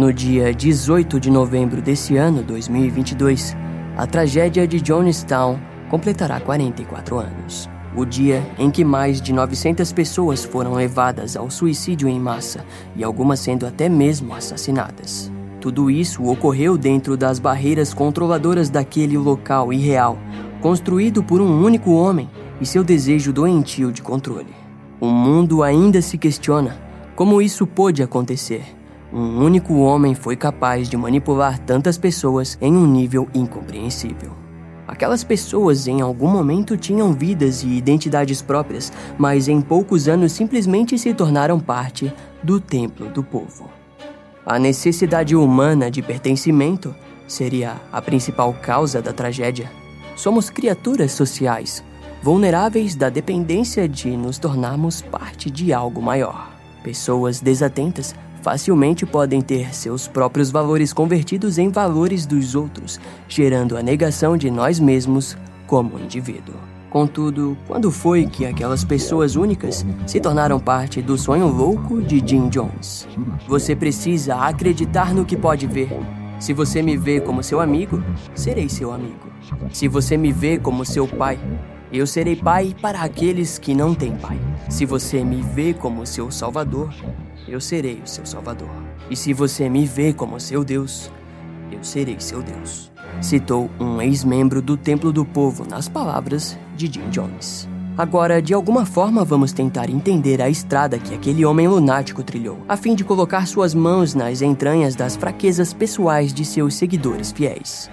No dia 18 de novembro desse ano, 2022, a tragédia de Jonestown completará 44 anos. O dia em que mais de 900 pessoas foram levadas ao suicídio em massa e algumas sendo até mesmo assassinadas. Tudo isso ocorreu dentro das barreiras controladoras daquele local irreal, construído por um único homem e seu desejo doentio de controle. O mundo ainda se questiona como isso pôde acontecer. Um único homem foi capaz de manipular tantas pessoas em um nível incompreensível. Aquelas pessoas em algum momento tinham vidas e identidades próprias, mas em poucos anos simplesmente se tornaram parte do templo do povo. A necessidade humana de pertencimento seria a principal causa da tragédia. Somos criaturas sociais, vulneráveis da dependência de nos tornarmos parte de algo maior. Pessoas desatentas facilmente podem ter seus próprios valores convertidos em valores dos outros, gerando a negação de nós mesmos como indivíduo. Contudo, quando foi que aquelas pessoas únicas se tornaram parte do sonho louco de Jim Jones? Você precisa acreditar no que pode ver. Se você me vê como seu amigo, serei seu amigo. Se você me vê como seu pai, eu serei pai para aqueles que não têm pai. Se você me vê como seu salvador, eu serei o seu Salvador. E se você me vê como seu Deus, eu serei seu Deus. Citou um ex-membro do Templo do Povo nas palavras de Jim Jones. Agora, de alguma forma, vamos tentar entender a estrada que aquele homem lunático trilhou, a fim de colocar suas mãos nas entranhas das fraquezas pessoais de seus seguidores fiéis.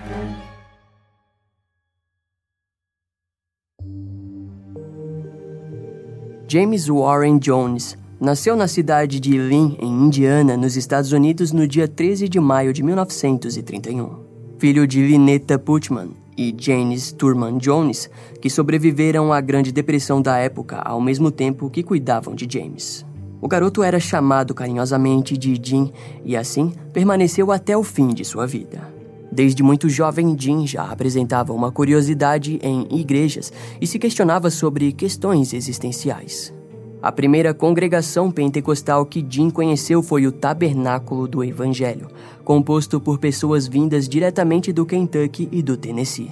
James Warren Jones Nasceu na cidade de Lynn, em Indiana, nos Estados Unidos, no dia 13 de maio de 1931. Filho de Lynetta Putman e Janice Turman Jones, que sobreviveram à Grande Depressão da época ao mesmo tempo que cuidavam de James. O garoto era chamado carinhosamente de Jim e assim permaneceu até o fim de sua vida. Desde muito jovem, Jim já apresentava uma curiosidade em igrejas e se questionava sobre questões existenciais. A primeira congregação pentecostal que Jim conheceu foi o Tabernáculo do Evangelho, composto por pessoas vindas diretamente do Kentucky e do Tennessee.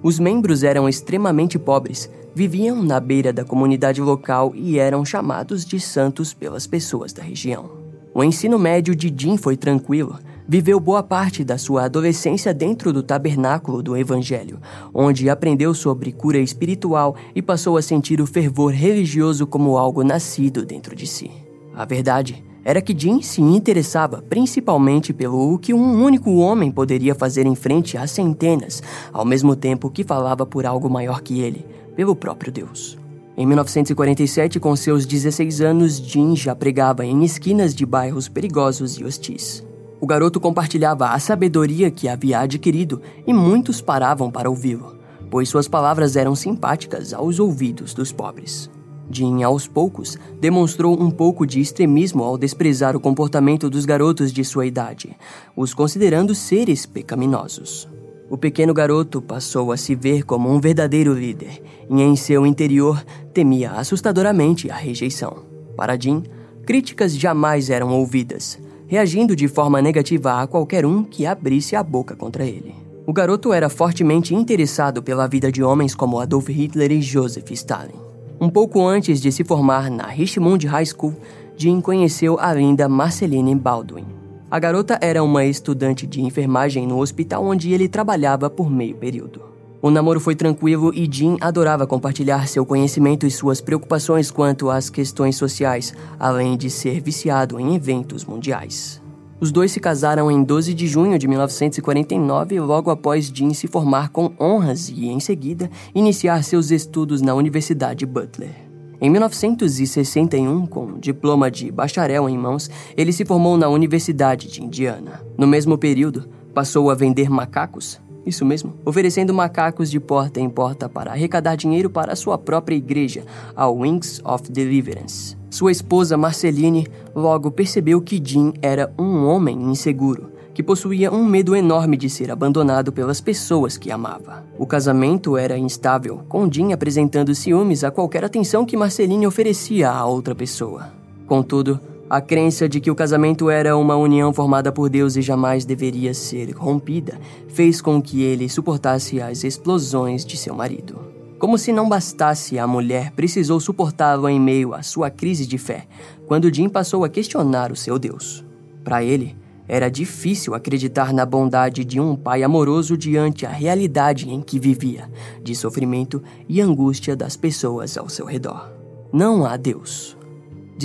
Os membros eram extremamente pobres, viviam na beira da comunidade local e eram chamados de santos pelas pessoas da região. O ensino médio de Jim foi tranquilo, viveu boa parte da sua adolescência dentro do tabernáculo do Evangelho, onde aprendeu sobre cura espiritual e passou a sentir o fervor religioso como algo nascido dentro de si. A verdade era que Jim se interessava principalmente pelo que um único homem poderia fazer em frente a centenas, ao mesmo tempo que falava por algo maior que ele, pelo próprio Deus. Em 1947, com seus 16 anos, Jim já pregava em esquinas de bairros perigosos e hostis. O garoto compartilhava a sabedoria que havia adquirido e muitos paravam para ouvi-lo, pois suas palavras eram simpáticas aos ouvidos dos pobres. Jim, aos poucos, demonstrou um pouco de extremismo ao desprezar o comportamento dos garotos de sua idade, os considerando seres pecaminosos. O pequeno garoto passou a se ver como um verdadeiro líder e, em seu interior, temia assustadoramente a rejeição. Para Jim, críticas jamais eram ouvidas, reagindo de forma negativa a qualquer um que abrisse a boca contra ele. O garoto era fortemente interessado pela vida de homens como Adolf Hitler e Joseph Stalin. Um pouco antes de se formar na Richmond High School, Jim conheceu a linda Marceline Baldwin. A garota era uma estudante de enfermagem no hospital onde ele trabalhava por meio período. O namoro foi tranquilo e Jim adorava compartilhar seu conhecimento e suas preocupações quanto às questões sociais, além de ser viciado em eventos mundiais. Os dois se casaram em 12 de junho de 1949, logo após Jim se formar com honras e, em seguida, iniciar seus estudos na Universidade Butler. Em 1961, com diploma de bacharel em mãos, ele se formou na Universidade de Indiana. No mesmo período, passou a vender macacos, isso mesmo, oferecendo macacos de porta em porta para arrecadar dinheiro para sua própria igreja, a Wings of Deliverance. Sua esposa Marceline logo percebeu que Jim era um homem inseguro, que possuía um medo enorme de ser abandonado pelas pessoas que amava. O casamento era instável, com Jim apresentando ciúmes a qualquer atenção que Marceline oferecia a outra pessoa. Contudo, A crença de que o casamento era uma união formada por Deus e jamais deveria ser rompida fez com que ele suportasse as explosões de seu marido. Como se não bastasse, a mulher precisou suportá-lo em meio à sua crise de fé, quando Jim passou a questionar o seu Deus. Para ele, era difícil acreditar na bondade de um pai amoroso diante a realidade em que vivia, de sofrimento e angústia das pessoas ao seu redor. Não há Deus,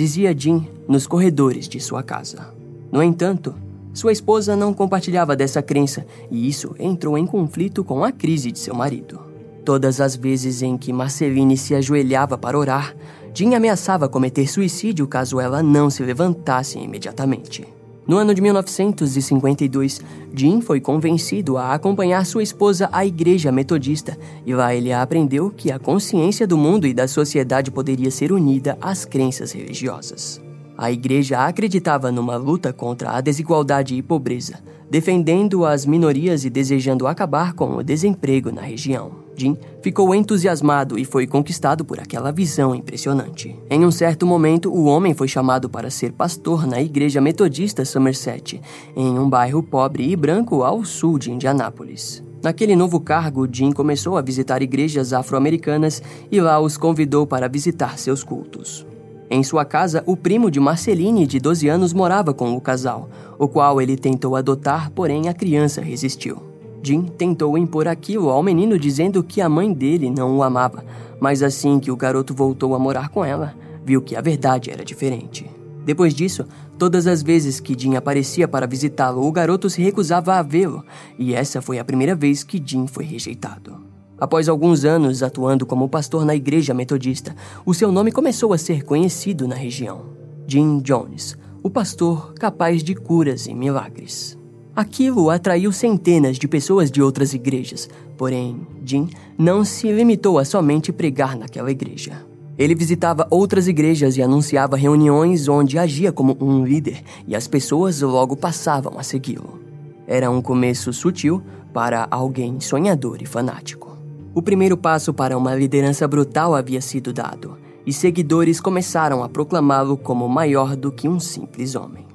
dizia Jim nos corredores de sua casa. No entanto, sua esposa não compartilhava dessa crença e isso entrou em conflito com a crise de seu marido. Todas as vezes em que Marceline se ajoelhava para orar, Jim ameaçava cometer suicídio caso ela não se levantasse imediatamente. No ano de 1952, Jim foi convencido a acompanhar sua esposa à igreja metodista e lá ele aprendeu que a consciência do mundo e da sociedade poderia ser unida às crenças religiosas. A igreja acreditava numa luta contra a desigualdade e pobreza, defendendo as minorias e desejando acabar com o desemprego na região. Jim ficou entusiasmado e foi conquistado por aquela visão impressionante. Em um certo momento, o homem foi chamado para ser pastor na igreja metodista Somerset, em um bairro pobre e branco ao sul de Indianápolis. Naquele novo cargo, Jim começou a visitar igrejas afro-americanas e lá os convidou para visitar seus cultos. Em sua casa, o primo de Marceline, de 12 anos, morava com o casal, o qual ele tentou adotar, porém a criança resistiu. Jim tentou impor aquilo ao menino dizendo que a mãe dele não o amava, mas assim que o garoto voltou a morar com ela, viu que a verdade era diferente. Depois disso, todas as vezes que Jim aparecia para visitá-lo, o garoto se recusava a vê-lo, e essa foi a primeira vez que Jim foi rejeitado. Após alguns anos atuando como pastor na igreja metodista, o seu nome começou a ser conhecido na região. Jim Jones, o pastor capaz de curas e milagres. Aquilo atraiu centenas de pessoas de outras igrejas, porém, Jim não se limitou a somente pregar naquela igreja. Ele visitava outras igrejas e anunciava reuniões onde agia como um líder, e as pessoas logo passavam a segui-lo. Era um começo sutil para alguém sonhador e fanático. O primeiro passo para uma liderança brutal havia sido dado, e seguidores começaram a proclamá-lo como maior do que um simples homem.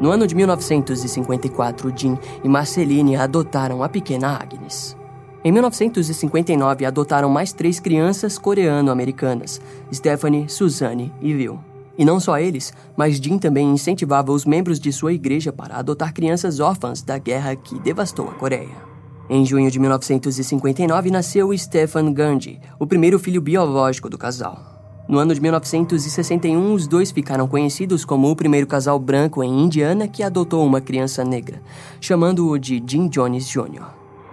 No ano de 1954, Jim e Marceline adotaram a pequena Agnes. Em 1959, adotaram mais três crianças coreano-americanas, Stephanie, Suzanne e Will. E não só eles, mas Jim também incentivava os membros de sua igreja para adotar crianças órfãs da guerra que devastou a Coreia. Em junho de 1959 nasceu Stephan Gandhi, o primeiro filho biológico do casal. No ano de 1961, os dois ficaram conhecidos como o primeiro casal branco em Indiana que adotou uma criança negra, chamando-o de Jim Jones Jr.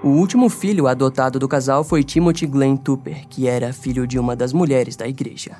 O último filho adotado do casal foi Timothy Glenn Tupper, que era filho de uma das mulheres da igreja.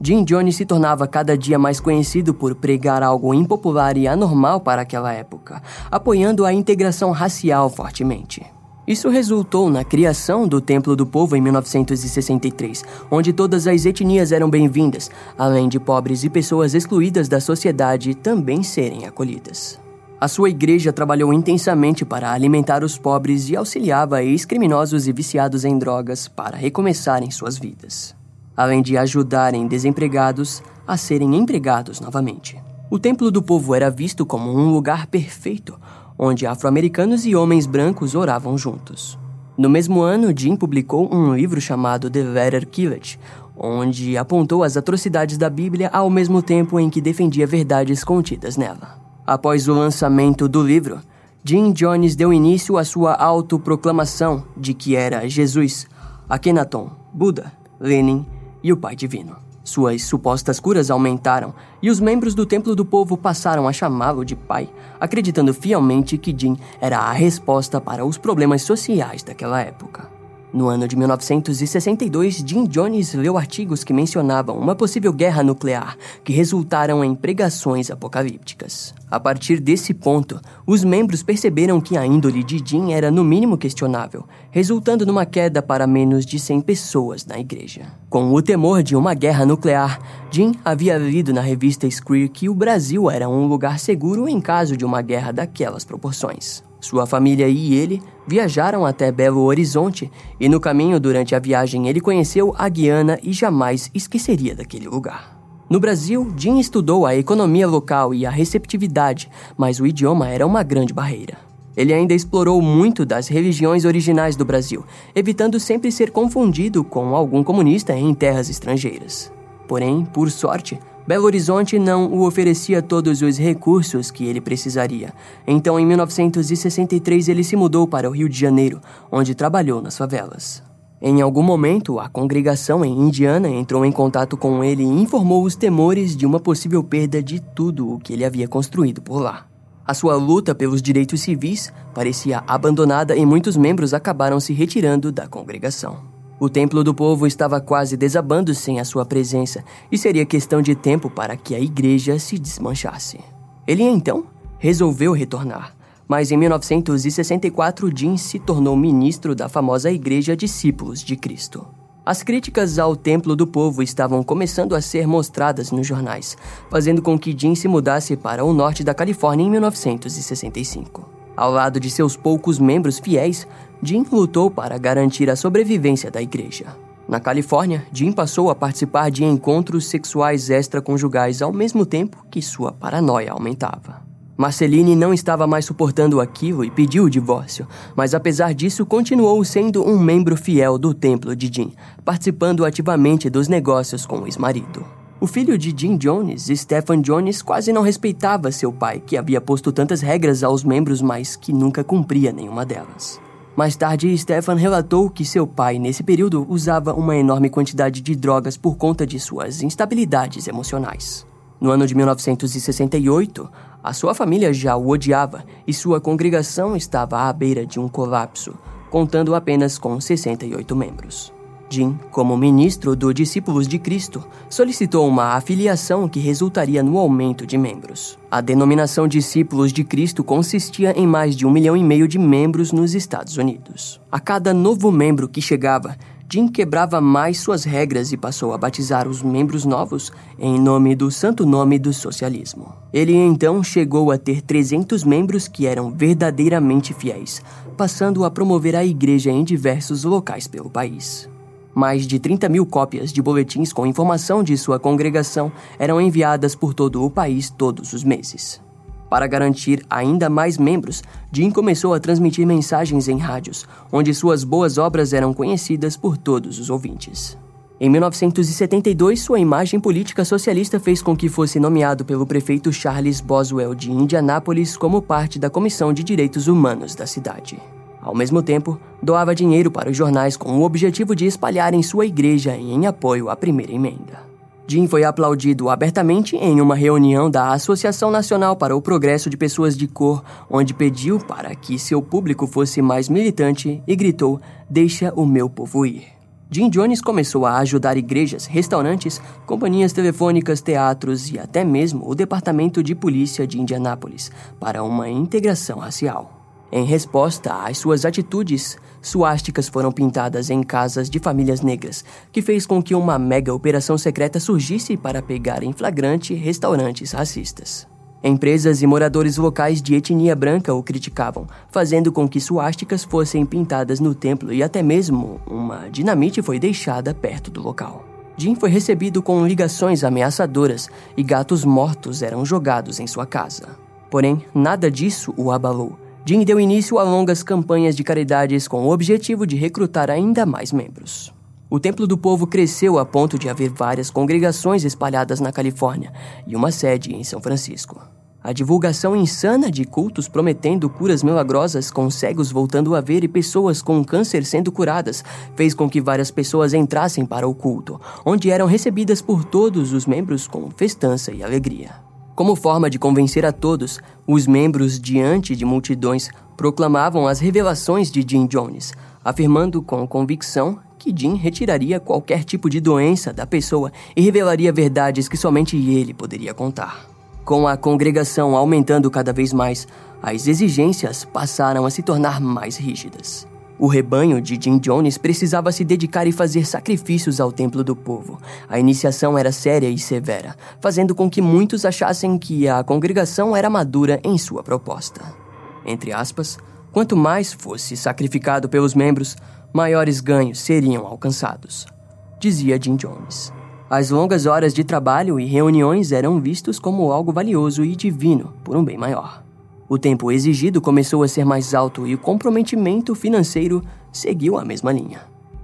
Jim Jones se tornava cada dia mais conhecido por pregar algo impopular e anormal para aquela época, apoiando a integração racial fortemente. Isso resultou na criação do Templo do Povo em 1963, onde todas as etnias eram bem-vindas, além de pobres e pessoas excluídas da sociedade também serem acolhidas. A sua igreja trabalhou intensamente para alimentar os pobres e auxiliava ex-criminosos e viciados em drogas para recomeçarem suas vidas, além de ajudarem desempregados a serem empregados novamente. O Templo do Povo era visto como um lugar perfeito onde afro-americanos e homens brancos oravam juntos. No mesmo ano, Jim publicou um livro chamado The Letter Killed, onde apontou as atrocidades da Bíblia ao mesmo tempo em que defendia verdades contidas nela. Após o lançamento do livro, Jim Jones deu início à sua autoproclamação de que era Jesus, Akhenaton, Buda, Lenin e o Pai Divino. Suas supostas curas aumentaram e os membros do Templo do Povo passaram a chamá-lo de pai, acreditando fielmente que Jin era a resposta para os problemas sociais daquela época. No ano de 1962, Jim Jones leu artigos que mencionavam uma possível guerra nuclear, que resultaram em pregações apocalípticas. A partir desse ponto, os membros perceberam que a índole de Jim era no mínimo questionável, resultando numa queda para menos de 100 pessoas na igreja. Com o temor de uma guerra nuclear, Jim havia lido na revista Screer que o Brasil era um lugar seguro em caso de uma guerra daquelas proporções. Sua família e ele viajaram até Belo Horizonte e no caminho durante a viagem ele conheceu a Guiana e jamais esqueceria daquele lugar. No Brasil, Jim estudou a economia local e a receptividade, mas o idioma era uma grande barreira. Ele ainda explorou muito das religiões originais do Brasil, evitando sempre ser confundido com algum comunista em terras estrangeiras. Porém, por sorte, Belo Horizonte não o oferecia todos os recursos que ele precisaria. Então, em 1963, ele se mudou para o Rio de Janeiro, onde trabalhou nas favelas. Em algum momento, a congregação em Indiana entrou em contato com ele e informou os temores de uma possível perda de tudo o que ele havia construído por lá. A sua luta pelos direitos civis parecia abandonada e muitos membros acabaram se retirando da congregação. O templo do povo estava quase desabando sem a sua presença e seria questão de tempo para que a igreja se desmanchasse. Ele então resolveu retornar, mas em 1964 Jim se tornou ministro da famosa Igreja Discípulos de Cristo. As críticas ao Templo do Povo estavam começando a ser mostradas nos jornais, fazendo com que Jim se mudasse para o norte da Califórnia em 1965. Ao lado de seus poucos membros fiéis, Jim lutou para garantir a sobrevivência da igreja. Na Califórnia, Jim passou a participar de encontros sexuais extraconjugais ao mesmo tempo que sua paranoia aumentava. Marceline não estava mais suportando aquilo e pediu o divórcio, mas apesar disso continuou sendo um membro fiel do templo de Jim, participando ativamente dos negócios com o ex-marido. O filho de Jim Jones, Stephen Jones, quase não respeitava seu pai, que havia posto tantas regras aos membros, mas que nunca cumpria nenhuma delas. Mais tarde, Stephen relatou que seu pai, nesse período, usava uma enorme quantidade de drogas por conta de suas instabilidades emocionais. No ano de 1968, a sua família já o odiava e sua congregação estava à beira de um colapso, contando apenas com 68 membros. Jim, como ministro do Discípulos de Cristo, solicitou uma afiliação que resultaria no aumento de membros. A denominação Discípulos de Cristo consistia em mais de um milhão e meio de membros nos Estados Unidos. A cada novo membro que chegava, Jim quebrava mais suas regras e passou a batizar os membros novos em nome do santo nome do socialismo. Ele então chegou a ter 300 membros que eram verdadeiramente fiéis, passando a promover a igreja em diversos locais pelo país. Mais de 30 mil cópias de boletins com informação de sua congregação eram enviadas por todo o país todos os meses. Para garantir ainda mais membros, Jim começou a transmitir mensagens em rádios, onde suas boas obras eram conhecidas por todos os ouvintes. Em 1972, sua imagem política socialista fez com que fosse nomeado pelo prefeito Charles Boswell de Indianápolis como parte da Comissão de Direitos Humanos da cidade. Ao mesmo tempo, doava dinheiro para os jornais com o objetivo de espalharem sua igreja em apoio à primeira emenda. Jim foi aplaudido abertamente em uma reunião da Associação Nacional para o Progresso de Pessoas de Cor, onde pediu para que seu público fosse mais militante e gritou: Deixa o meu povo ir. Jim Jones começou a ajudar igrejas, restaurantes, companhias telefônicas, teatros e até mesmo o Departamento de Polícia de Indianápolis para uma integração racial. Em resposta às suas atitudes, suásticas foram pintadas em casas de famílias negras, que fez com que uma mega operação secreta surgisse para pegar em flagrante restaurantes racistas. Empresas e moradores locais de etnia branca o criticavam, fazendo com que suásticas fossem pintadas no templo e até mesmo uma dinamite foi deixada perto do local. Jim foi recebido com ligações ameaçadoras e gatos mortos eram jogados em sua casa. Porém, nada disso o abalou Jim deu início a longas campanhas de caridades com o objetivo de recrutar ainda mais membros. O Templo do Povo cresceu a ponto de haver várias congregações espalhadas na Califórnia e uma sede em São Francisco. A divulgação insana de cultos prometendo curas milagrosas com cegos voltando a ver e pessoas com câncer sendo curadas fez com que várias pessoas entrassem para o culto, onde eram recebidas por todos os membros com festança e alegria. Como forma de convencer a todos, os membros, diante de multidões, proclamavam as revelações de Jim Jones, afirmando com convicção que Jim retiraria qualquer tipo de doença da pessoa e revelaria verdades que somente ele poderia contar. Com a congregação aumentando cada vez mais, as exigências passaram a se tornar mais rígidas. O rebanho de Jim Jones precisava se dedicar e fazer sacrifícios ao templo do povo. A iniciação era séria e severa, fazendo com que muitos achassem que a congregação era madura em sua proposta. Entre aspas, Quanto mais fosse sacrificado pelos membros, maiores ganhos seriam alcançados, dizia Jim Jones. As longas horas de trabalho e reuniões eram vistos como algo valioso e divino por um bem maior. O tempo exigido começou a ser mais alto e o comprometimento financeiro seguiu a mesma linha.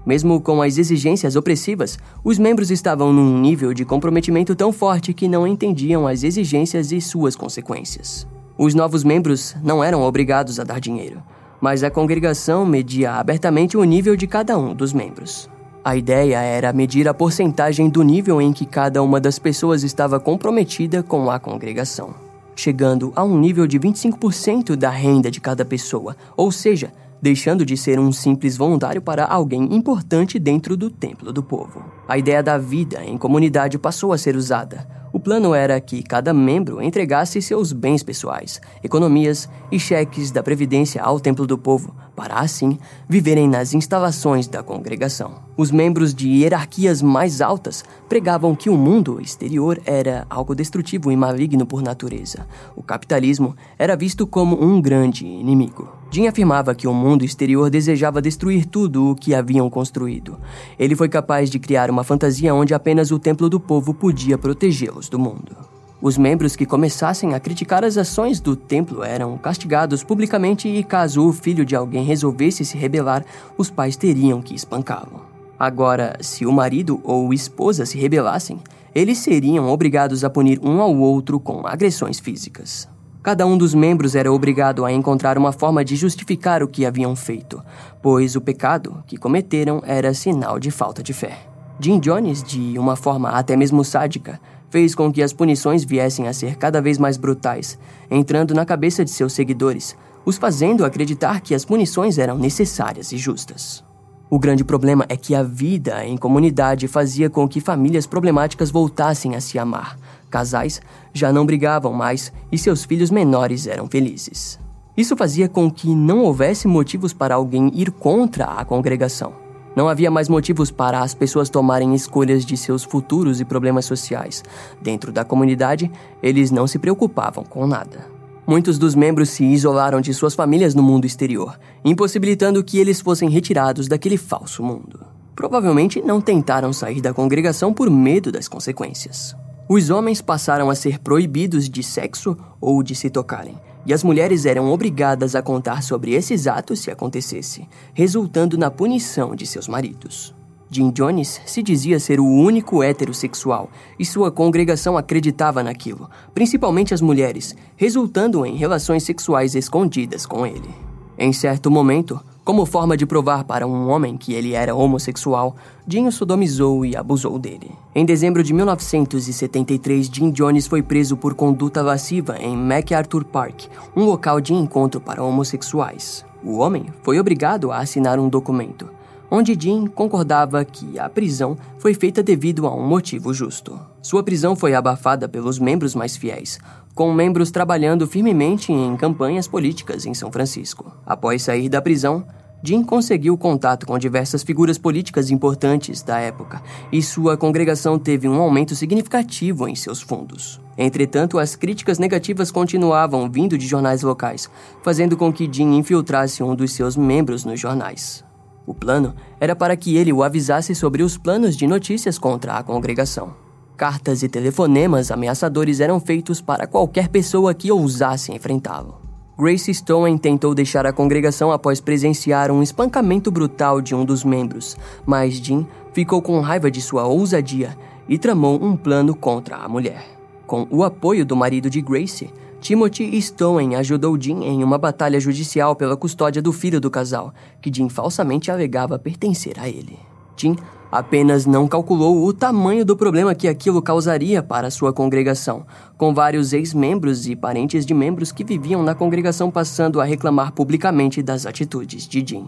Mesmo com as exigências opressivas, os membros estavam num nível de comprometimento tão forte que não entendiam as exigências e suas consequências. Os novos membros não eram obrigados a dar dinheiro, mas a congregação media abertamente o nível de cada um dos membros. A ideia era medir a porcentagem do nível em que cada uma das pessoas estava comprometida com a congregação, chegando a um nível de 25% da renda de cada pessoa, ou seja, deixando de ser um simples voluntário para alguém importante dentro do templo do povo. A ideia da vida em comunidade passou a ser usada, o plano era que cada membro entregasse seus bens pessoais, economias e cheques da Previdência ao Templo do Povo, para assim viverem nas instalações da congregação. Os membros de hierarquias mais altas pregavam que o mundo exterior era algo destrutivo e maligno por natureza. O capitalismo era visto como um grande inimigo. Jim afirmava que o mundo exterior desejava destruir tudo o que haviam construído. Ele foi capaz de criar uma fantasia onde apenas o templo do povo podia protegê-los do mundo. Os membros que começassem a criticar as ações do templo eram castigados publicamente e, caso o filho de alguém resolvesse se rebelar, os pais teriam que espancá-lo. Agora, se o marido ou esposa se rebelassem, eles seriam obrigados a punir um ao outro com agressões físicas. Cada um dos membros era obrigado a encontrar uma forma de justificar o que haviam feito, pois o pecado que cometeram era sinal de falta de fé. Jim Jones, de uma forma até mesmo sádica, fez com que as punições viessem a ser cada vez mais brutais, entrando na cabeça de seus seguidores, os fazendo acreditar que as punições eram necessárias e justas. O grande problema é que a vida em comunidade fazia com que famílias problemáticas voltassem a se amar, Casais já não brigavam mais e seus filhos menores eram felizes. Isso fazia com que não houvesse motivos para alguém ir contra a congregação. Não havia mais motivos para as pessoas tomarem escolhas de seus futuros e problemas sociais. Dentro da comunidade, eles não se preocupavam com nada. Muitos dos membros se isolaram de suas famílias no mundo exterior, impossibilitando que eles fossem retirados daquele falso mundo. Provavelmente não tentaram sair da congregação por medo das consequências. Os homens passaram a ser proibidos de sexo ou de se tocarem, e as mulheres eram obrigadas a contar sobre esses atos se acontecesse, resultando na punição de seus maridos. Jim Jones se dizia ser o único heterossexual e sua congregação acreditava naquilo, principalmente as mulheres, resultando em relações sexuais escondidas com ele. Em certo momento, como forma de provar para um homem que ele era homossexual, Jim sodomizou e abusou dele. Em dezembro de 1973, Jim Jones foi preso por conduta lasciva em MacArthur Park, um local de encontro para homossexuais. O homem foi obrigado a assinar um documento, onde Jim concordava que a prisão foi feita devido a um motivo justo. Sua prisão foi abafada pelos membros mais fiéis, com membros trabalhando firmemente em campanhas políticas em São Francisco. Após sair da prisão, Jim conseguiu contato com diversas figuras políticas importantes da época e sua congregação teve um aumento significativo em seus fundos. Entretanto, as críticas negativas continuavam vindo de jornais locais, fazendo com que Jim infiltrasse um dos seus membros nos jornais. O plano era para que ele o avisasse sobre os planos de notícias contra a congregação. Cartas e telefonemas ameaçadores eram feitos para qualquer pessoa que ousasse enfrentá-lo. Grace Stone tentou deixar a congregação após presenciar um espancamento brutal de um dos membros, mas Jim ficou com raiva de sua ousadia e tramou um plano contra a mulher. Com o apoio do marido de Grace, Timothy Stone ajudou Jim em uma batalha judicial pela custódia do filho do casal, que Jim falsamente alegava pertencer a ele. Jim apenas não calculou o tamanho do problema que aquilo causaria para sua congregação, com vários ex-membros e parentes de membros que viviam na congregação passando a reclamar publicamente das atitudes de Jim.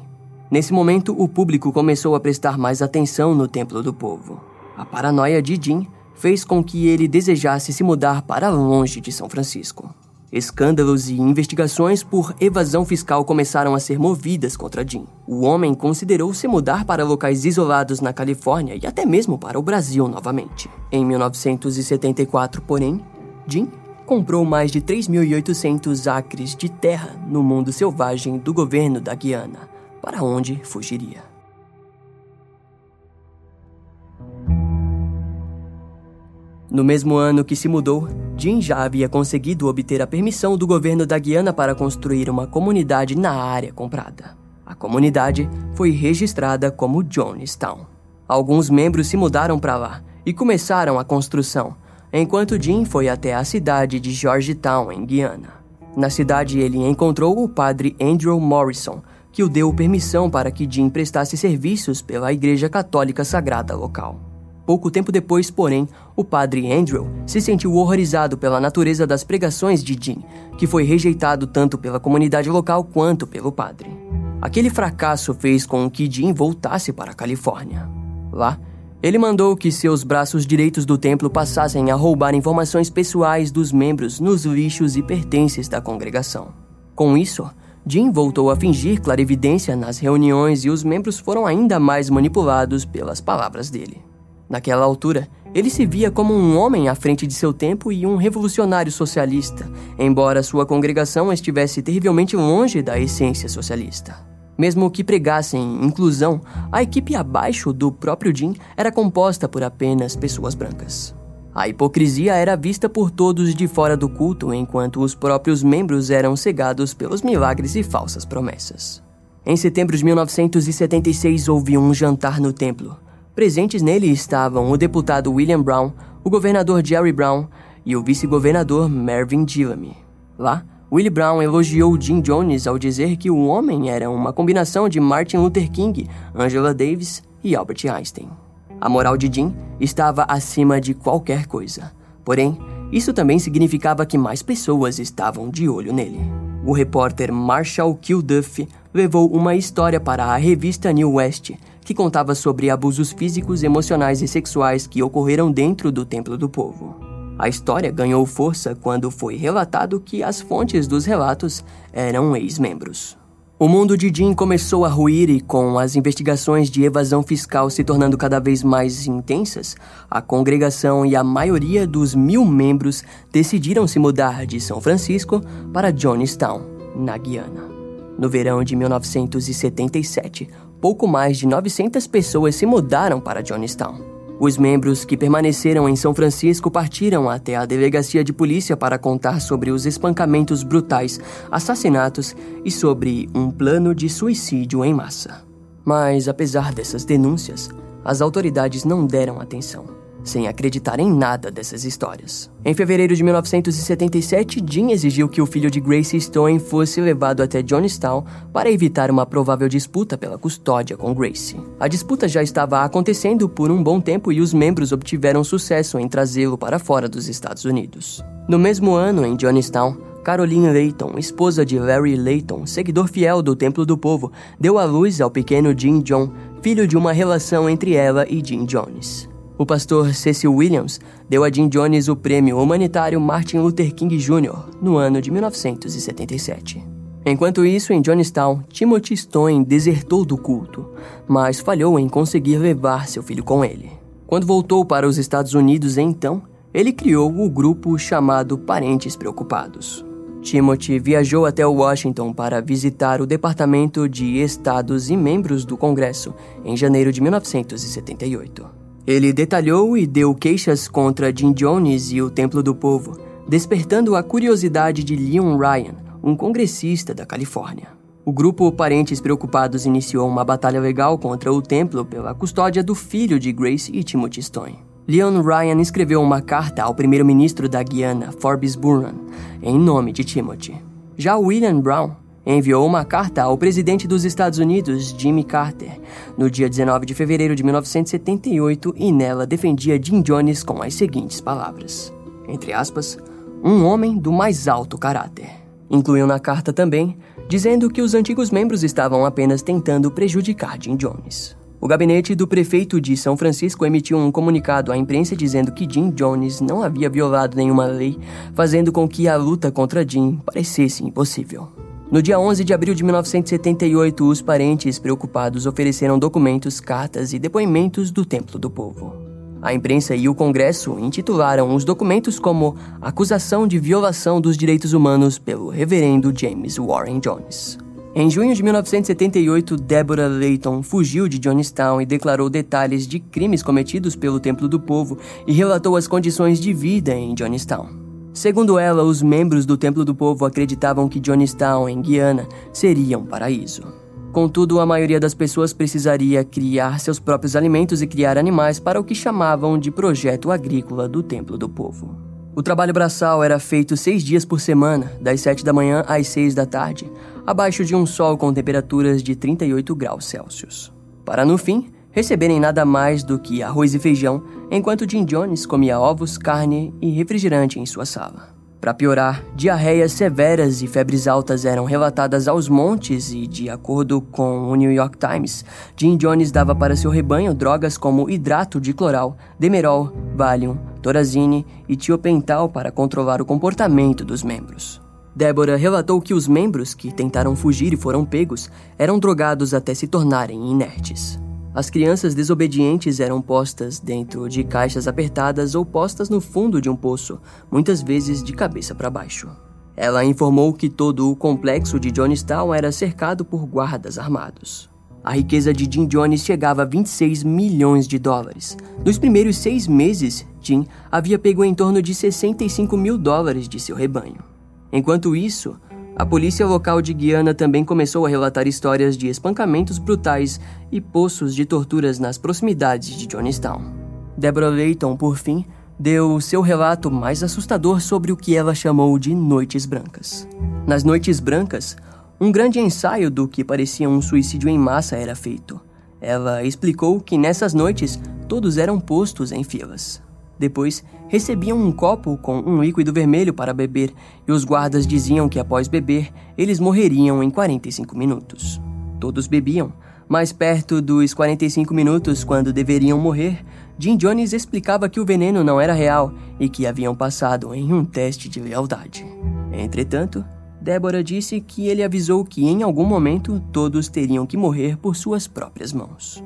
Nesse momento, o público começou a prestar mais atenção no templo do povo. A paranoia de Jim fez com que ele desejasse se mudar para longe de São Francisco. Escândalos e investigações por evasão fiscal começaram a ser movidas contra Jim. O homem considerou se mudar para locais isolados na Califórnia e até mesmo para o Brasil novamente. Em 1974, porém, Jim comprou mais de 3.800 acres de terra no mundo selvagem do governo da Guiana, para onde fugiria. No mesmo ano que se mudou, Jim já havia conseguido obter a permissão do governo da Guiana para construir uma comunidade na área comprada. A comunidade foi registrada como Jonestown. Alguns membros se mudaram para lá e começaram a construção, enquanto Jim foi até a cidade de Georgetown, em Guiana. Na cidade, ele encontrou o padre Andrew Morrison, que o deu permissão para que Jim prestasse serviços pela Igreja Católica Sagrada local. Pouco tempo depois, porém, o padre Andrew se sentiu horrorizado pela natureza das pregações de Jim, que foi rejeitado tanto pela comunidade local quanto pelo padre. Aquele fracasso fez com que Jim voltasse para a Califórnia. Lá, ele mandou que seus braços direitos do templo passassem a roubar informações pessoais dos membros nos lixos e pertences da congregação. Com isso, Jim voltou a fingir clarividência nas reuniões e os membros foram ainda mais manipulados pelas palavras dele. Naquela altura, ele se via como um homem à frente de seu tempo e um revolucionário socialista, embora sua congregação estivesse terrivelmente longe da essência socialista. Mesmo que pregassem inclusão, a equipe abaixo do próprio Jim era composta por apenas pessoas brancas. A hipocrisia era vista por todos de fora do culto, enquanto os próprios membros eram cegados pelos milagres e falsas promessas. Em setembro de 1976, houve um jantar no templo. Presentes nele estavam o deputado William Brown, o governador Jerry Brown e o vice-governador Mervyn Gillamy. Lá, Willie Brown elogiou Jim Jones ao dizer que o homem era uma combinação de Martin Luther King, Angela Davis e Albert Einstein. A moral de Jim estava acima de qualquer coisa. Porém, isso também significava que mais pessoas estavam de olho nele. O repórter Marshall Kilduff levou uma história para a revista New West que contava sobre abusos físicos, emocionais e sexuais que ocorreram dentro do Templo do Povo. A história ganhou força quando foi relatado que as fontes dos relatos eram ex-membros. O mundo de Jim começou a ruir e, com as investigações de evasão fiscal se tornando cada vez mais intensas, a congregação e a maioria dos mil membros decidiram se mudar de São Francisco para Johnstown, na Guiana. No verão de 1977, pouco mais de 900 pessoas se mudaram para Johnstown. Os membros que permaneceram em São Francisco partiram até a delegacia de polícia para contar sobre os espancamentos brutais, assassinatos e sobre um plano de suicídio em massa. Mas, apesar dessas denúncias, as autoridades não deram atenção sem acreditar em nada dessas histórias. Em fevereiro de 1977, Jim exigiu que o filho de Grace Stone fosse levado até Johnstown para evitar uma provável disputa pela custódia com Grace. A disputa já estava acontecendo por um bom tempo e os membros obtiveram sucesso em trazê-lo para fora dos Estados Unidos. No mesmo ano, em Johnstown, Caroline Layton, esposa de Larry Layton, seguidor fiel do Templo do Povo, deu à luz ao pequeno Jim John, filho de uma relação entre ela e Jim Jones. O pastor Cecil Williams deu a Jim Jones o prêmio humanitário Martin Luther King Jr. no ano de 1977. Enquanto isso, em Johnstown, Timothy Stone desertou do culto, mas falhou em conseguir levar seu filho com ele. Quando voltou para os Estados Unidos, então, ele criou o grupo chamado Parentes Preocupados. Timothy viajou até Washington para visitar o Departamento de Estados e membros do Congresso em janeiro de 1978. Ele detalhou e deu queixas contra Jim Jones e o Templo do Povo, despertando a curiosidade de Leon Ryan, um congressista da Califórnia. O grupo Parentes Preocupados iniciou uma batalha legal contra o templo pela custódia do filho de Grace e Timothy Stone. Leon Ryan escreveu uma carta ao primeiro-ministro da Guiana, Forbes Burnham, em nome de Timothy. Já William Brown, enviou uma carta ao presidente dos Estados Unidos, Jimmy Carter, no dia 19 de fevereiro de 1978 e nela defendia Jim Jones com as seguintes palavras: entre aspas, um homem do mais alto caráter. Incluiu na carta também dizendo que os antigos membros estavam apenas tentando prejudicar Jim Jones. O gabinete do prefeito de São Francisco emitiu um comunicado à imprensa dizendo que Jim Jones não havia violado nenhuma lei, fazendo com que a luta contra Jim parecesse impossível. No dia 11 de abril de 1978, os parentes preocupados ofereceram documentos, cartas e depoimentos do Templo do Povo. A imprensa e o Congresso intitularam os documentos como Acusação de Violação dos Direitos Humanos pelo Reverendo James Warren Jones. Em junho de 1978, Deborah Layton fugiu de Johnstown e declarou detalhes de crimes cometidos pelo Templo do Povo e relatou as condições de vida em Johnstown. Segundo ela, os membros do Templo do Povo acreditavam que Johnstown, em Guiana, seria um paraíso. Contudo, a maioria das pessoas precisaria criar seus próprios alimentos e criar animais para o que chamavam de projeto agrícola do Templo do Povo. O trabalho braçal era feito seis dias por semana, das sete da manhã às seis da tarde, abaixo de um sol com temperaturas de 38 graus Celsius. Para no fim, receberem nada mais do que arroz e feijão, enquanto Jim Jones comia ovos, carne e refrigerante em sua sala. Para piorar, diarreias severas e febres altas eram relatadas aos montes e, de acordo com o New York Times, Jim Jones dava para seu rebanho drogas como hidrato de cloral, demerol, Valium, Torazine e tiopental para controlar o comportamento dos membros. Débora relatou que os membros que tentaram fugir e foram pegos eram drogados até se tornarem inertes. As crianças desobedientes eram postas dentro de caixas apertadas ou postas no fundo de um poço, muitas vezes de cabeça para baixo. Ela informou que todo o complexo de Johnstown era cercado por guardas armados. A riqueza de Jim Jones chegava a 26 milhões de dólares. Nos primeiros seis meses, Jim havia pego em torno de 65 mil dólares de seu rebanho. Enquanto isso, a polícia local de Guiana também começou a relatar histórias de espancamentos brutais e poços de torturas nas proximidades de Johnstown. Deborah Layton, por fim, deu seu relato mais assustador sobre o que ela chamou de Noites Brancas. Nas Noites Brancas, um grande ensaio do que parecia um suicídio em massa era feito. Ela explicou que nessas noites todos eram postos em filas. Depois, recebiam um copo com um líquido vermelho para beber e os guardas diziam que após beber, eles morreriam em 45 minutos. Todos bebiam, mas perto dos 45 minutos, quando deveriam morrer, Jim Jones explicava que o veneno não era real e que haviam passado em um teste de lealdade. Entretanto, Débora disse que ele avisou que em algum momento todos teriam que morrer por suas próprias mãos.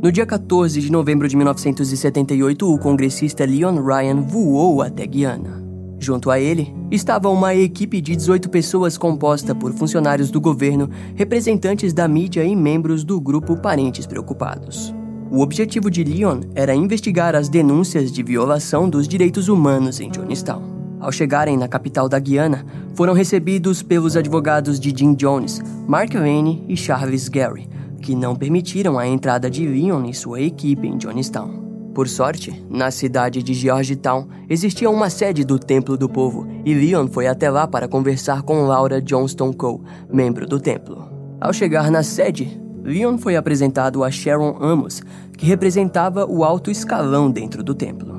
No dia 14 de novembro de 1978, o congressista Leon Ryan voou até Guiana. Junto a ele estava uma equipe de 18 pessoas composta por funcionários do governo, representantes da mídia e membros do grupo Parentes Preocupados. O objetivo de Leon era investigar as denúncias de violação dos direitos humanos em Johnstown. Ao chegarem na capital da Guiana, foram recebidos pelos advogados de Jim Jones, Mark Vane e Charles Gary, que não permitiram a entrada de Leon e sua equipe em Johnstown. Por sorte, na cidade de Georgetown existia uma sede do Templo do Povo e Leon foi até lá para conversar com Laura Johnston Cole, membro do templo. Ao chegar na sede, Leon foi apresentado a Sharon Amos, que representava o alto escalão dentro do templo.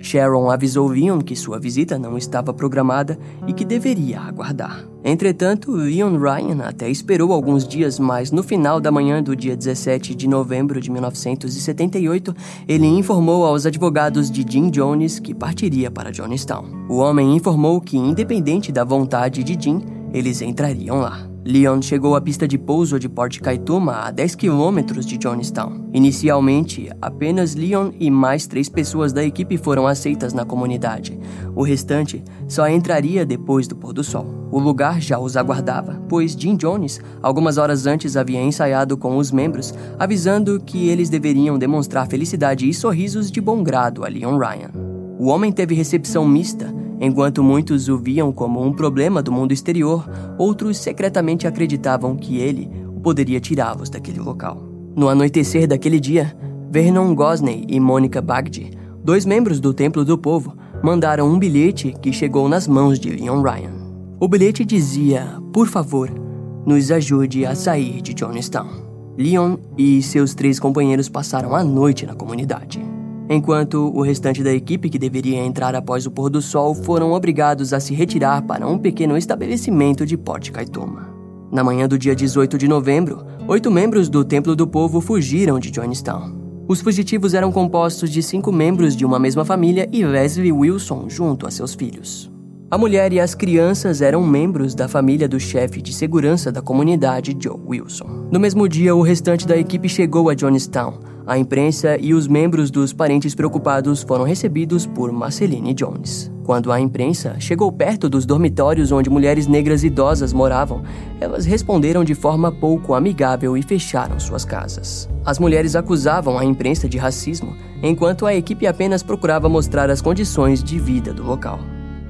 Sharon avisou Leon que sua visita não estava programada e que deveria aguardar. Entretanto, Leon Ryan até esperou alguns dias, mas no final da manhã do dia 17 de novembro de 1978, ele informou aos advogados de Jim Jones que partiria para Johnstown. O homem informou que, independente da vontade de Jim, eles entrariam lá. Leon chegou à pista de pouso de Port Kaituma a 10 quilômetros de Johnstown. Inicialmente, apenas Leon e mais três pessoas da equipe foram aceitas na comunidade. O restante só entraria depois do pôr do sol. O lugar já os aguardava, pois Jim Jones, algumas horas antes, havia ensaiado com os membros, avisando que eles deveriam demonstrar felicidade e sorrisos de bom grado a Leon Ryan. O homem teve recepção mista Enquanto muitos o viam como um problema do mundo exterior, outros secretamente acreditavam que ele poderia tirá-los daquele local. No anoitecer daquele dia, Vernon Gosney e Mônica Bagdi, dois membros do Templo do Povo, mandaram um bilhete que chegou nas mãos de Leon Ryan. O bilhete dizia: Por favor, nos ajude a sair de Johnstown. Leon e seus três companheiros passaram a noite na comunidade enquanto o restante da equipe que deveria entrar após o pôr do sol foram obrigados a se retirar para um pequeno estabelecimento de Port Kaitoma. Na manhã do dia 18 de novembro, oito membros do Templo do Povo fugiram de Johnstown. Os fugitivos eram compostos de cinco membros de uma mesma família e Leslie Wilson junto a seus filhos. A mulher e as crianças eram membros da família do chefe de segurança da comunidade, Joe Wilson. No mesmo dia, o restante da equipe chegou a Johnstown. A imprensa e os membros dos parentes preocupados foram recebidos por Marceline Jones. Quando a imprensa chegou perto dos dormitórios onde mulheres negras idosas moravam, elas responderam de forma pouco amigável e fecharam suas casas. As mulheres acusavam a imprensa de racismo, enquanto a equipe apenas procurava mostrar as condições de vida do local.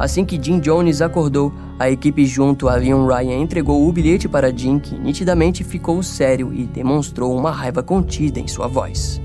Assim que Jim Jones acordou, a equipe junto a Leon Ryan entregou o bilhete para Jim, que nitidamente ficou sério e demonstrou uma raiva contida em sua voz.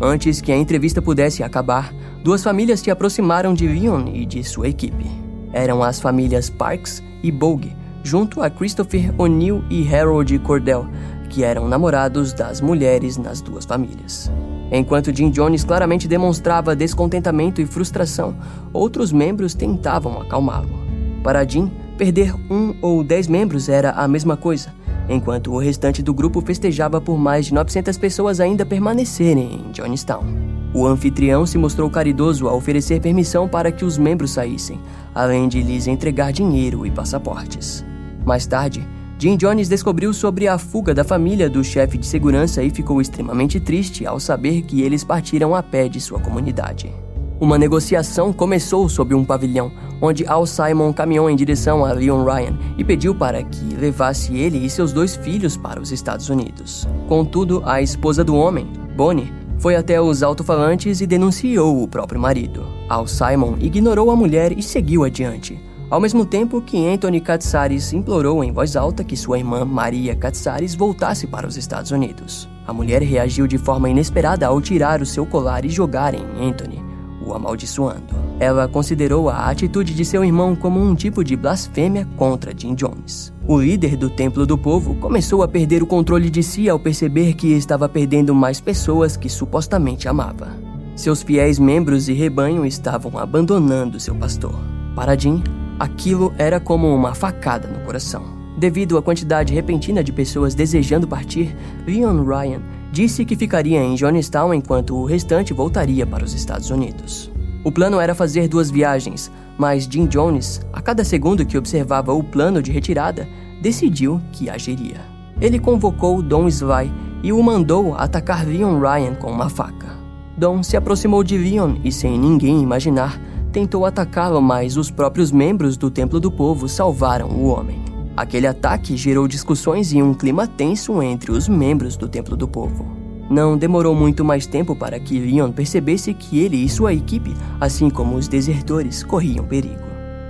Antes que a entrevista pudesse acabar, duas famílias se aproximaram de Leon e de sua equipe. Eram as famílias Parks e Bogue, junto a Christopher O'Neill e Harold Cordell, que eram namorados das mulheres nas duas famílias. Enquanto Jim Jones claramente demonstrava descontentamento e frustração, outros membros tentavam acalmá-lo. Para Jim, perder um ou dez membros era a mesma coisa, enquanto o restante do grupo festejava por mais de 900 pessoas ainda permanecerem em Johnstown. O anfitrião se mostrou caridoso ao oferecer permissão para que os membros saíssem, além de lhes entregar dinheiro e passaportes. Mais tarde, Jim Jones descobriu sobre a fuga da família do chefe de segurança e ficou extremamente triste ao saber que eles partiram a pé de sua comunidade. Uma negociação começou sob um pavilhão, onde Al Simon caminhou em direção a Leon Ryan e pediu para que levasse ele e seus dois filhos para os Estados Unidos. Contudo, a esposa do homem, Bonnie, foi até os alto-falantes e denunciou o próprio marido. Al Simon ignorou a mulher e seguiu adiante, ao mesmo tempo que Anthony Katsaris implorou em voz alta que sua irmã Maria Katsaris voltasse para os Estados Unidos. A mulher reagiu de forma inesperada ao tirar o seu colar e jogar em Anthony, o amaldiçoando. Ela considerou a atitude de seu irmão como um tipo de blasfêmia contra Jim Jones. O líder do Templo do Povo começou a perder o controle de si ao perceber que estava perdendo mais pessoas que supostamente amava. Seus fiéis membros e rebanho estavam abandonando seu pastor. Para Jim, Aquilo era como uma facada no coração. Devido à quantidade repentina de pessoas desejando partir, Leon Ryan disse que ficaria em Johnstown enquanto o restante voltaria para os Estados Unidos. O plano era fazer duas viagens, mas Jim Jones, a cada segundo que observava o plano de retirada, decidiu que agiria. Ele convocou Don Sly e o mandou atacar Leon Ryan com uma faca. Don se aproximou de Leon e, sem ninguém imaginar, tentou atacá-lo, mas os próprios membros do Templo do Povo salvaram o homem. Aquele ataque gerou discussões e um clima tenso entre os membros do Templo do Povo. Não demorou muito mais tempo para que Leon percebesse que ele e sua equipe, assim como os desertores, corriam perigo.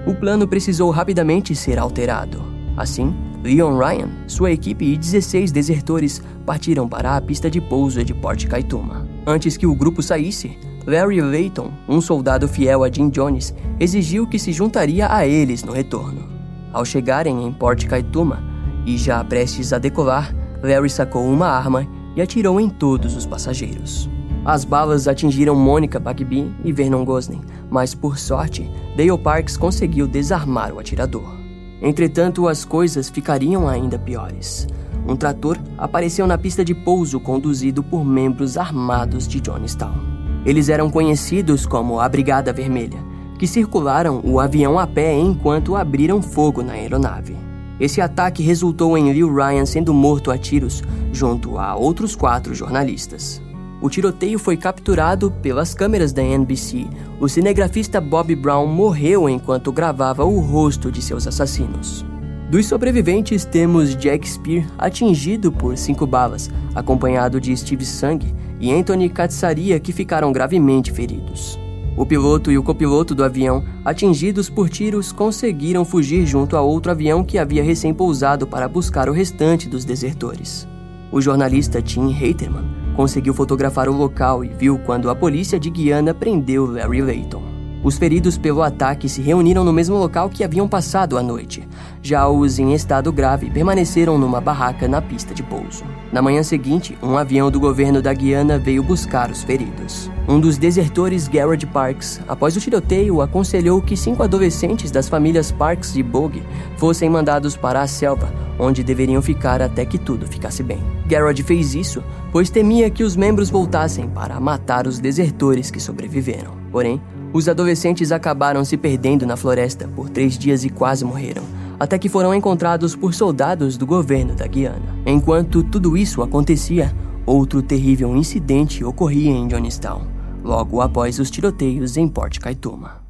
O plano precisou rapidamente ser alterado. Assim, Leon Ryan, sua equipe e 16 desertores partiram para a pista de pouso de Port Kaituma. Antes que o grupo saísse, Larry Layton, um soldado fiel a Jim Jones, exigiu que se juntaria a eles no retorno. Ao chegarem em Port Kaituma e já prestes a decolar, Larry sacou uma arma e atirou em todos os passageiros. As balas atingiram Monica Bagby e Vernon Gosling, mas por sorte, Dale Parks conseguiu desarmar o atirador. Entretanto, as coisas ficariam ainda piores. Um trator apareceu na pista de pouso conduzido por membros armados de Johnstown. Eles eram conhecidos como a Brigada Vermelha, que circularam o avião a pé enquanto abriram fogo na aeronave. Esse ataque resultou em Lil Ryan sendo morto a tiros, junto a outros quatro jornalistas. O tiroteio foi capturado pelas câmeras da NBC. O cinegrafista Bob Brown morreu enquanto gravava o rosto de seus assassinos. Dos sobreviventes, temos Jack Spear atingido por cinco balas, acompanhado de Steve Sang e Anthony Katsaria, que ficaram gravemente feridos. O piloto e o copiloto do avião, atingidos por tiros, conseguiram fugir junto a outro avião que havia recém pousado para buscar o restante dos desertores. O jornalista Tim Haterman conseguiu fotografar o local e viu quando a polícia de Guiana prendeu Larry Layton. Os feridos pelo ataque se reuniram no mesmo local que haviam passado a noite. Já os em estado grave permaneceram numa barraca na pista de pouso. Na manhã seguinte, um avião do governo da Guiana veio buscar os feridos. Um dos desertores, Garrett Parks, após o tiroteio, aconselhou que cinco adolescentes das famílias Parks e Bogue fossem mandados para a selva, onde deveriam ficar até que tudo ficasse bem. Garrett fez isso, pois temia que os membros voltassem para matar os desertores que sobreviveram. Porém, Os adolescentes acabaram se perdendo na floresta por três dias e quase morreram, até que foram encontrados por soldados do governo da Guiana. Enquanto tudo isso acontecia, outro terrível incidente ocorria em Johnstown, logo após os tiroteios em Port Kaituma.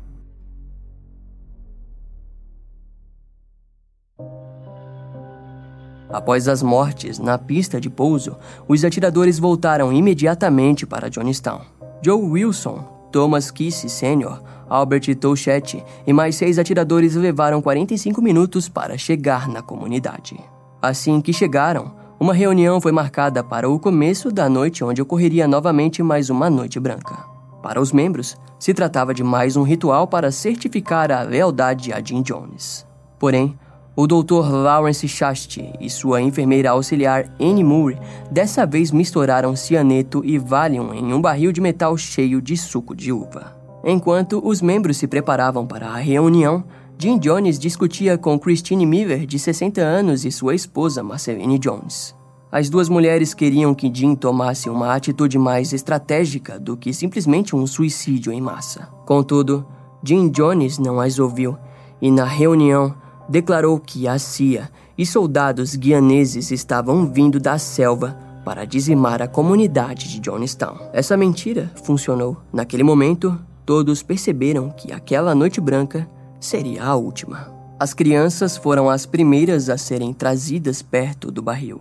Após as mortes na pista de pouso, os atiradores voltaram imediatamente para Johnstown. Joe Wilson, Thomas Kissy Sr., Albert Touchetti e mais seis atiradores levaram 45 minutos para chegar na comunidade. Assim que chegaram, uma reunião foi marcada para o começo da noite onde ocorreria novamente mais uma noite branca. Para os membros, se tratava de mais um ritual para certificar a lealdade a Jim Jones. Porém, o Dr. Lawrence Shasti e sua enfermeira auxiliar Annie Moore dessa vez misturaram cianeto e Valium em um barril de metal cheio de suco de uva. Enquanto os membros se preparavam para a reunião, Jim Jones discutia com Christine Miller, de 60 anos, e sua esposa, Marceline Jones. As duas mulheres queriam que Jim tomasse uma atitude mais estratégica do que simplesmente um suicídio em massa. Contudo, Jim Jones não as ouviu e, na reunião, declarou que a CIA e soldados guianeses estavam vindo da selva para dizimar a comunidade de Johnstown. Essa mentira funcionou. Naquele momento, todos perceberam que aquela noite branca seria a última. As crianças foram as primeiras a serem trazidas perto do barril.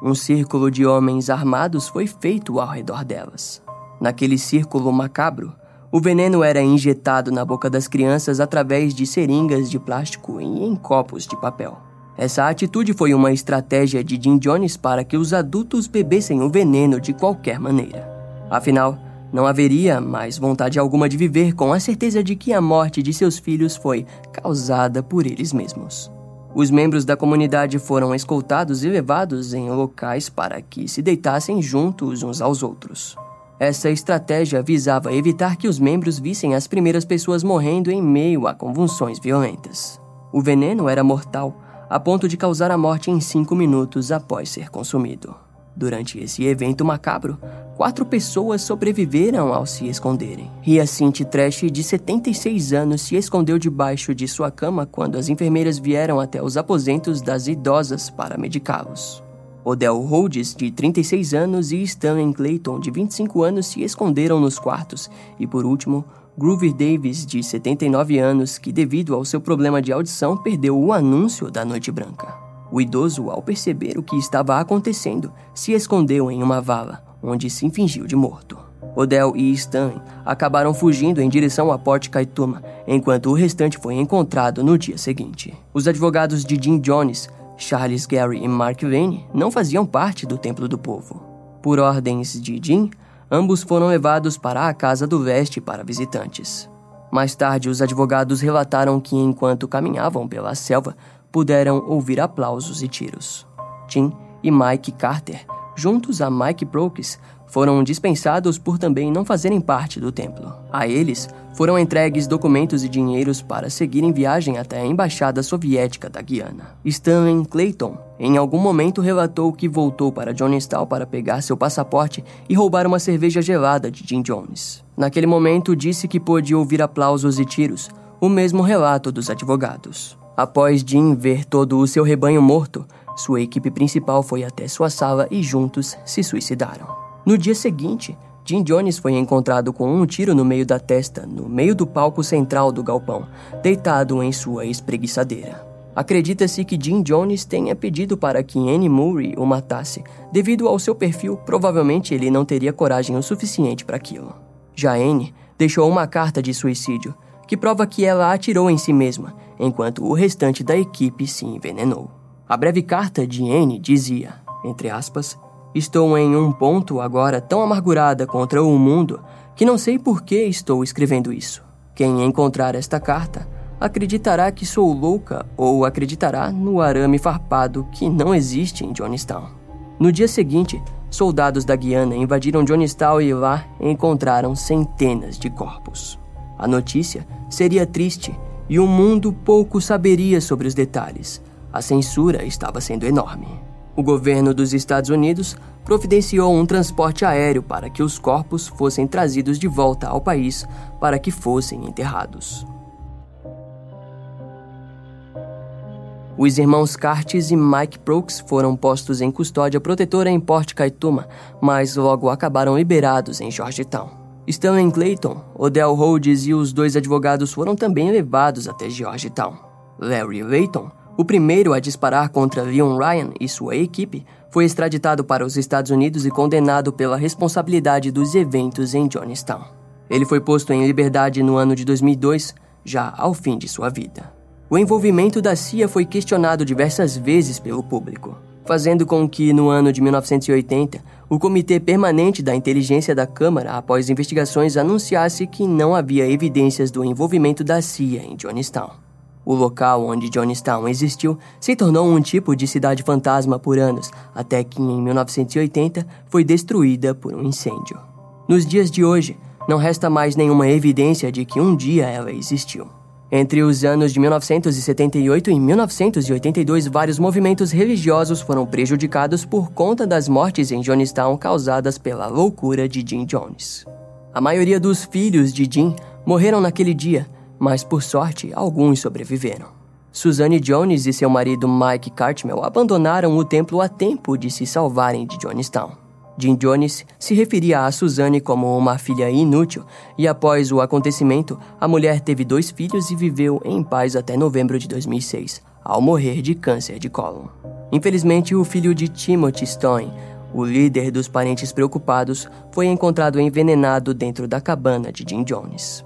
Um círculo de homens armados foi feito ao redor delas. Naquele círculo macabro, o veneno era injetado na boca das crianças através de seringas de plástico e em copos de papel. Essa atitude foi uma estratégia de Jim Jones para que os adultos bebessem o veneno de qualquer maneira. Afinal, não haveria mais vontade alguma de viver com a certeza de que a morte de seus filhos foi causada por eles mesmos. Os membros da comunidade foram escoltados e levados em locais para que se deitassem juntos uns aos outros. Essa estratégia visava evitar que os membros vissem as primeiras pessoas morrendo em meio a convulsões violentas. O veneno era mortal, a ponto de causar a morte em cinco minutos após ser consumido. Durante esse evento macabro, quatro pessoas sobreviveram ao se esconderem. Hyacinthe Trash, de 76 anos, se escondeu debaixo de sua cama quando as enfermeiras vieram até os aposentos das idosas para medicá-los. Odell Rhodes, de 36 anos, e Stanley Clayton, de 25 anos, se esconderam nos quartos. E por último, Groover Davis, de 79 anos, que devido ao seu problema de audição perdeu o anúncio da Noite Branca. O idoso, ao perceber o que estava acontecendo, se escondeu em uma vala, onde se fingiu de morto. Odell e Stan acabaram fugindo em direção a Port Kaituma, enquanto o restante foi encontrado no dia seguinte. Os advogados de Jim Jones Charles Gary e Mark Vane não faziam parte do Templo do Povo. Por ordens de Jim, ambos foram levados para a Casa do Leste para visitantes. Mais tarde, os advogados relataram que, enquanto caminhavam pela selva, puderam ouvir aplausos e tiros. Jim e Mike Carter, juntos a Mike Brooks, foram dispensados por também não fazerem parte do templo. A eles foram entregues documentos e dinheiros para seguirem viagem até a embaixada soviética da Guiana. Stanley Clayton, em algum momento, relatou que voltou para Johnstown para pegar seu passaporte e roubar uma cerveja gelada de Jim Jones. Naquele momento, disse que pôde ouvir aplausos e tiros, o mesmo relato dos advogados. Após Jim ver todo o seu rebanho morto, sua equipe principal foi até sua sala e juntos se suicidaram. No dia seguinte, Jim Jones foi encontrado com um tiro no meio da testa, no meio do palco central do galpão, deitado em sua espreguiçadeira. Acredita-se que Jim Jones tenha pedido para que Annie Murray o matasse. Devido ao seu perfil, provavelmente ele não teria coragem o suficiente para aquilo. Já Annie deixou uma carta de suicídio, que prova que ela atirou em si mesma, enquanto o restante da equipe se envenenou. A breve carta de Annie dizia, entre aspas, Estou em um ponto agora tão amargurada contra o mundo que não sei por que estou escrevendo isso. Quem encontrar esta carta acreditará que sou louca ou acreditará no arame farpado que não existe em Johnstown. No dia seguinte, soldados da Guiana invadiram Johnstown e lá encontraram centenas de corpos. A notícia seria triste e o mundo pouco saberia sobre os detalhes. A censura estava sendo enorme. O governo dos Estados Unidos providenciou um transporte aéreo para que os corpos fossem trazidos de volta ao país para que fossem enterrados. Os irmãos Curtis e Mike Brooks foram postos em custódia protetora em Port Kaituma, mas logo acabaram liberados em Georgetown. Stanley Clayton, Odell Rhodes e os dois advogados foram também levados até Georgetown. Larry Layton, o primeiro a disparar contra Leon Ryan e sua equipe, foi extraditado para os Estados Unidos e condenado pela responsabilidade dos eventos em Johnstown. Ele foi posto em liberdade no ano de 2002, já ao fim de sua vida. O envolvimento da CIA foi questionado diversas vezes pelo público, fazendo com que, no ano de 1980, o Comitê Permanente da Inteligência da Câmara, após investigações, anunciasse que não havia evidências do envolvimento da CIA em Johnstown. O local onde Johnstown existiu se tornou um tipo de cidade fantasma por anos, até que em 1980 foi destruída por um incêndio. Nos dias de hoje, não resta mais nenhuma evidência de que um dia ela existiu. Entre os anos de 1978 e 1982, vários movimentos religiosos foram prejudicados por conta das mortes em Johnstown causadas pela loucura de Jim Jones. A maioria dos filhos de Jim morreram naquele dia, mas por sorte, alguns sobreviveram. Suzanne Jones e seu marido Mike Cartmel abandonaram o templo a tempo de se salvarem de Johnstown. Jim Jones se referia a Suzanne como uma filha inútil e após o acontecimento, a mulher teve dois filhos e viveu em paz até novembro de 2006, ao morrer de câncer de cólon. Infelizmente, o filho de Timothy Stone, o líder dos parentes preocupados, foi encontrado envenenado dentro da cabana de Jim Jones.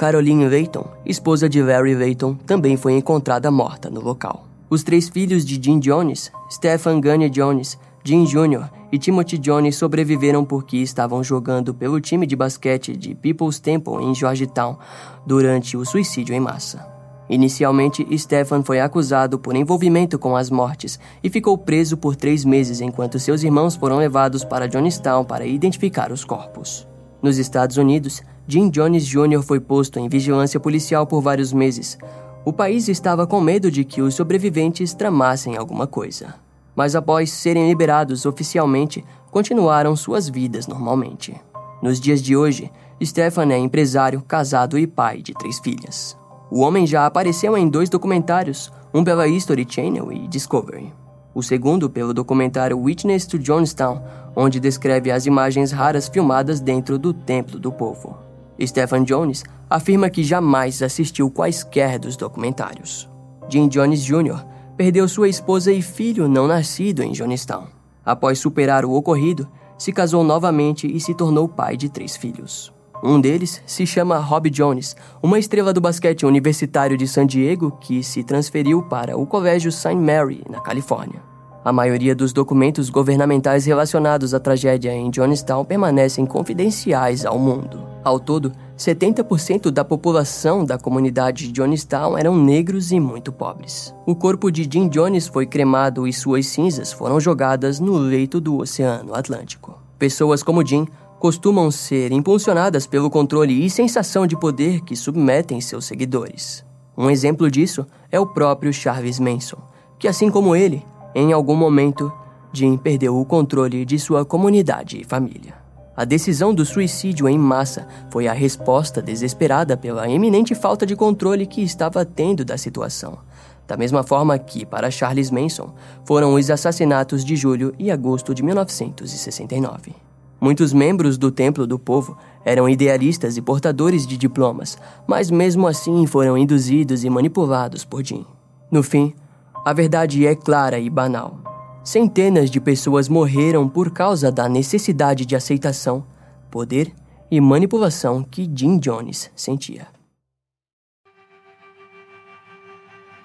Caroline Layton, esposa de Larry Layton, também foi encontrada morta no local. Os três filhos de Jim Jones, Stephen Gunny Jones, Jim Jr. e Timothy Jones sobreviveram porque estavam jogando pelo time de basquete de People's Temple em Georgetown durante o suicídio em massa. Inicialmente, Stephen foi acusado por envolvimento com as mortes e ficou preso por três meses enquanto seus irmãos foram levados para Johnstown para identificar os corpos. Nos Estados Unidos, Jim Jones Jr. foi posto em vigilância policial por vários meses. O país estava com medo de que os sobreviventes tramassem alguma coisa mas após serem liberados oficialmente, continuaram suas vidas normalmente. Nos dias de hoje, Stefan é empresário, casado e pai de três filhas. O homem já apareceu em dois documentários, um pela History Channel e Discovery. O segundo pelo documentário Witness to Johnstown, onde descreve as imagens raras filmadas dentro do Templo do Povo. Stephen Jones afirma que jamais assistiu quaisquer dos documentários. Jim Jones Jr perdeu sua esposa e filho não nascido em Johnstown. Após superar o ocorrido, se casou novamente e se tornou pai de três filhos. Um deles se chama Rob Jones, uma estrela do basquete universitário de San Diego que se transferiu para o Colégio St. Mary, na Califórnia. A maioria dos documentos governamentais relacionados à tragédia em Johnstown permanecem confidenciais ao mundo. Ao todo, 70% da população da comunidade de Johnstown eram negros e muito pobres. O corpo de Jim Jones foi cremado e suas cinzas foram jogadas no leito do Oceano Atlântico. Pessoas como Jim costumam ser impulsionadas pelo controle e sensação de poder que submetem seus seguidores. Um exemplo disso é o próprio Charles Manson, que, assim como ele, em algum momento, Jim perdeu o controle de sua comunidade e família. A decisão do suicídio em massa foi a resposta desesperada pela eminente falta de controle que estava tendo da situação. Da mesma forma que, para Charles Manson, foram os assassinatos de julho e agosto de 1969. Muitos membros do Templo do Povo eram idealistas e portadores de diplomas, mas mesmo assim foram induzidos e manipulados por Jim. No fim, a verdade é clara e banal. Centenas de pessoas morreram por causa da necessidade de aceitação, poder e manipulação que Jim Jones sentia.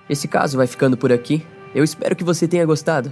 Esse caso vai ficando por aqui. Eu espero que você tenha gostado.